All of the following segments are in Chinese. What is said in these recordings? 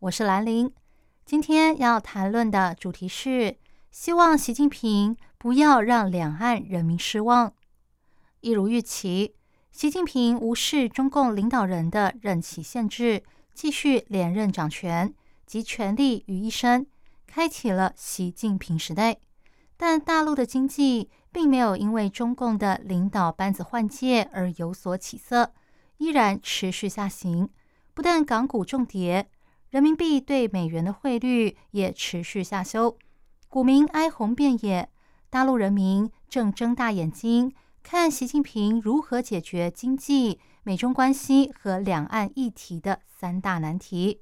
我是兰陵。今天要谈论的主题是，希望习近平不要让两岸人民失望。一如预期，习近平无视中共领导人的任期限制，继续连任掌权，集权力于一身，开启了习近平时代。但大陆的经济。并没有因为中共的领导班子换届而有所起色，依然持续下行。不但港股重跌，人民币对美元的汇率也持续下修，股民哀鸿遍野。大陆人民正睁大眼睛看习近平如何解决经济、美中关系和两岸议题的三大难题。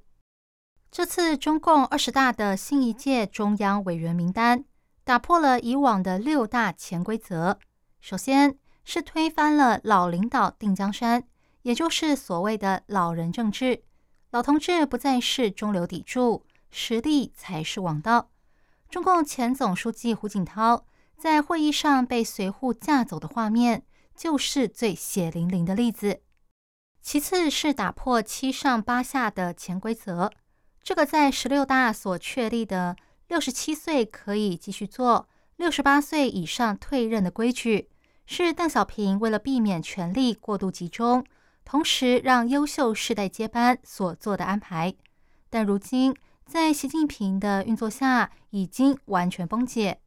这次中共二十大的新一届中央委员名单。打破了以往的六大潜规则。首先是推翻了老领导定江山，也就是所谓的老人政治，老同志不再是中流砥柱，实力才是王道。中共前总书记胡锦涛在会议上被随扈架走的画面，就是最血淋淋的例子。其次是打破七上八下的潜规则，这个在十六大所确立的。六十七岁可以继续做，六十八岁以上退任的规矩，是邓小平为了避免权力过度集中，同时让优秀世代接班所做的安排。但如今在习近平的运作下，已经完全崩解。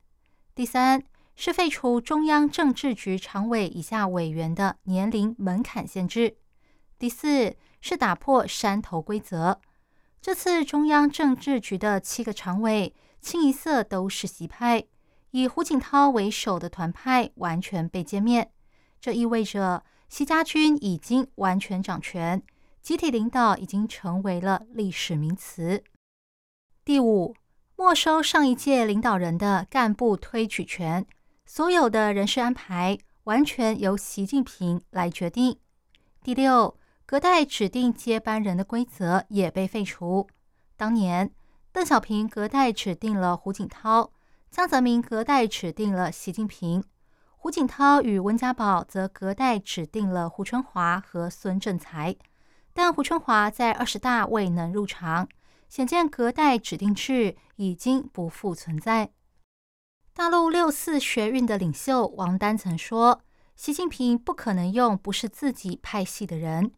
第三是废除中央政治局常委以下委员的年龄门槛限制。第四是打破山头规则。这次中央政治局的七个常委。清一色都是习派，以胡锦涛为首的团派完全被歼灭。这意味着习家军已经完全掌权，集体领导已经成为了历史名词。第五，没收上一届领导人的干部推举权，所有的人事安排完全由习近平来决定。第六，隔代指定接班人的规则也被废除。当年。邓小平隔代指定了胡锦涛，江泽民隔代指定了习近平，胡锦涛与温家宝则隔代指定了胡春华和孙政才。但胡春华在二十大未能入场，显见隔代指定制已经不复存在。大陆六四学运的领袖王丹曾说：“习近平不可能用不是自己派系的人。”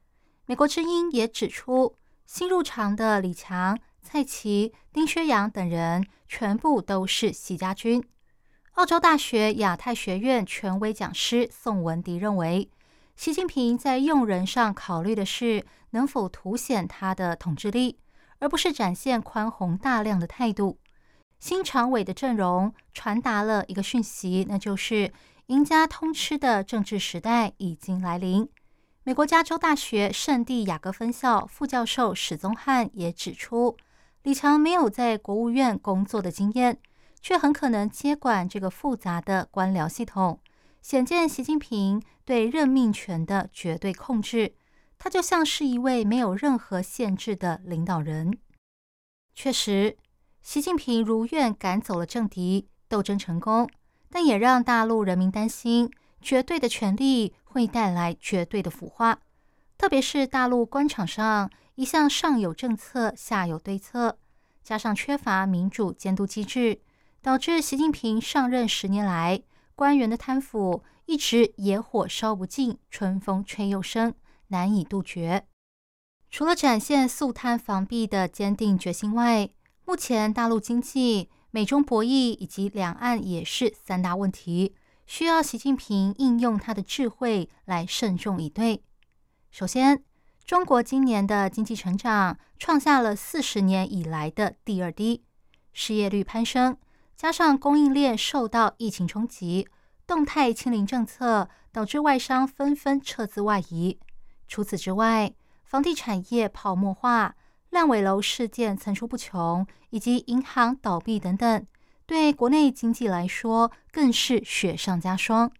美国之音也指出，新入场的李强。蔡奇、丁薛洋等人全部都是习家军。澳洲大学亚太学院权威讲师宋文迪认为，习近平在用人上考虑的是能否凸显他的统治力，而不是展现宽宏大量的态度。新常委的阵容传达了一个讯息，那就是赢家通吃的政治时代已经来临。美国加州大学圣地亚哥分校副教授史宗汉也指出。李强没有在国务院工作的经验，却很可能接管这个复杂的官僚系统，显见习近平对任命权的绝对控制。他就像是一位没有任何限制的领导人。确实，习近平如愿赶走了政敌，斗争成功，但也让大陆人民担心，绝对的权力会带来绝对的腐化，特别是大陆官场上。一向上有政策，下有对策，加上缺乏民主监督机制，导致习近平上任十年来，官员的贪腐一直野火烧不尽，春风吹又生，难以杜绝。除了展现肃贪防弊的坚定决心外，目前大陆经济、美中博弈以及两岸也是三大问题，需要习近平应用他的智慧来慎重以对。首先，中国今年的经济成长创下了四十年以来的第二低，失业率攀升，加上供应链受到疫情冲击，动态清零政策导致外商纷纷撤资外移。除此之外，房地产业泡沫化，烂尾楼事件层出不穷，以及银行倒闭等等，对国内经济来说更是雪上加霜。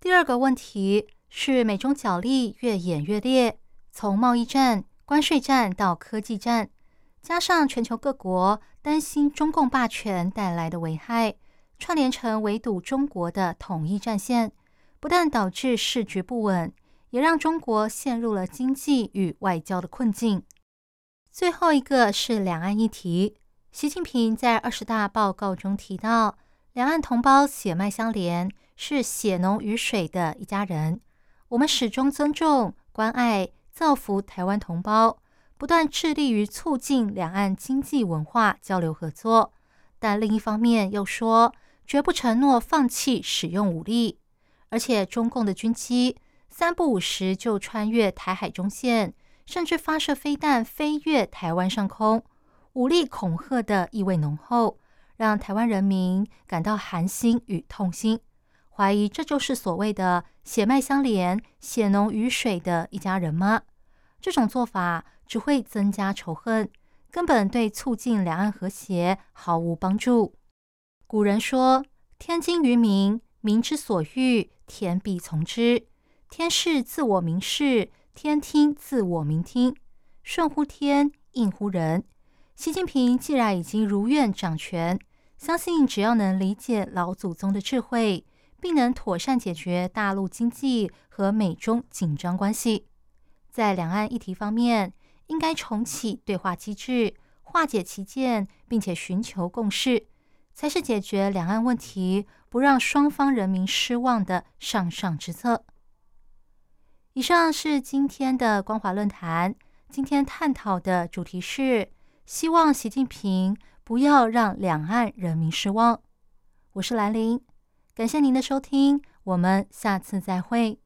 第二个问题是美中角力越演越烈，从贸易战、关税战到科技战，加上全球各国担心中共霸权带来的危害，串联成围堵中国的统一战线，不但导致市局不稳，也让中国陷入了经济与外交的困境。最后一个是两岸议题，习近平在二十大报告中提到，两岸同胞血脉相连。是血浓于水的一家人，我们始终尊重、关爱、造福台湾同胞，不断致力于促进两岸经济文化交流合作。但另一方面又说，绝不承诺放弃使用武力。而且，中共的军机三不五时就穿越台海中线，甚至发射飞弹飞越台湾上空，武力恐吓的意味浓厚，让台湾人民感到寒心与痛心。怀疑这就是所谓的血脉相连、血浓于水的一家人吗？这种做法只会增加仇恨，根本对促进两岸和谐毫无帮助。古人说：“天经于民，民之所欲，天必从之。天视自我民视，天听自我民听。顺乎天，应乎人。”习近平既然已经如愿掌权，相信只要能理解老祖宗的智慧。并能妥善解决大陆经济和美中紧张关系，在两岸议题方面，应该重启对话机制，化解歧见，并且寻求共识，才是解决两岸问题、不让双方人民失望的上上之策。以上是今天的光华论坛，今天探讨的主题是希望习近平不要让两岸人民失望。我是兰陵。感谢您的收听，我们下次再会。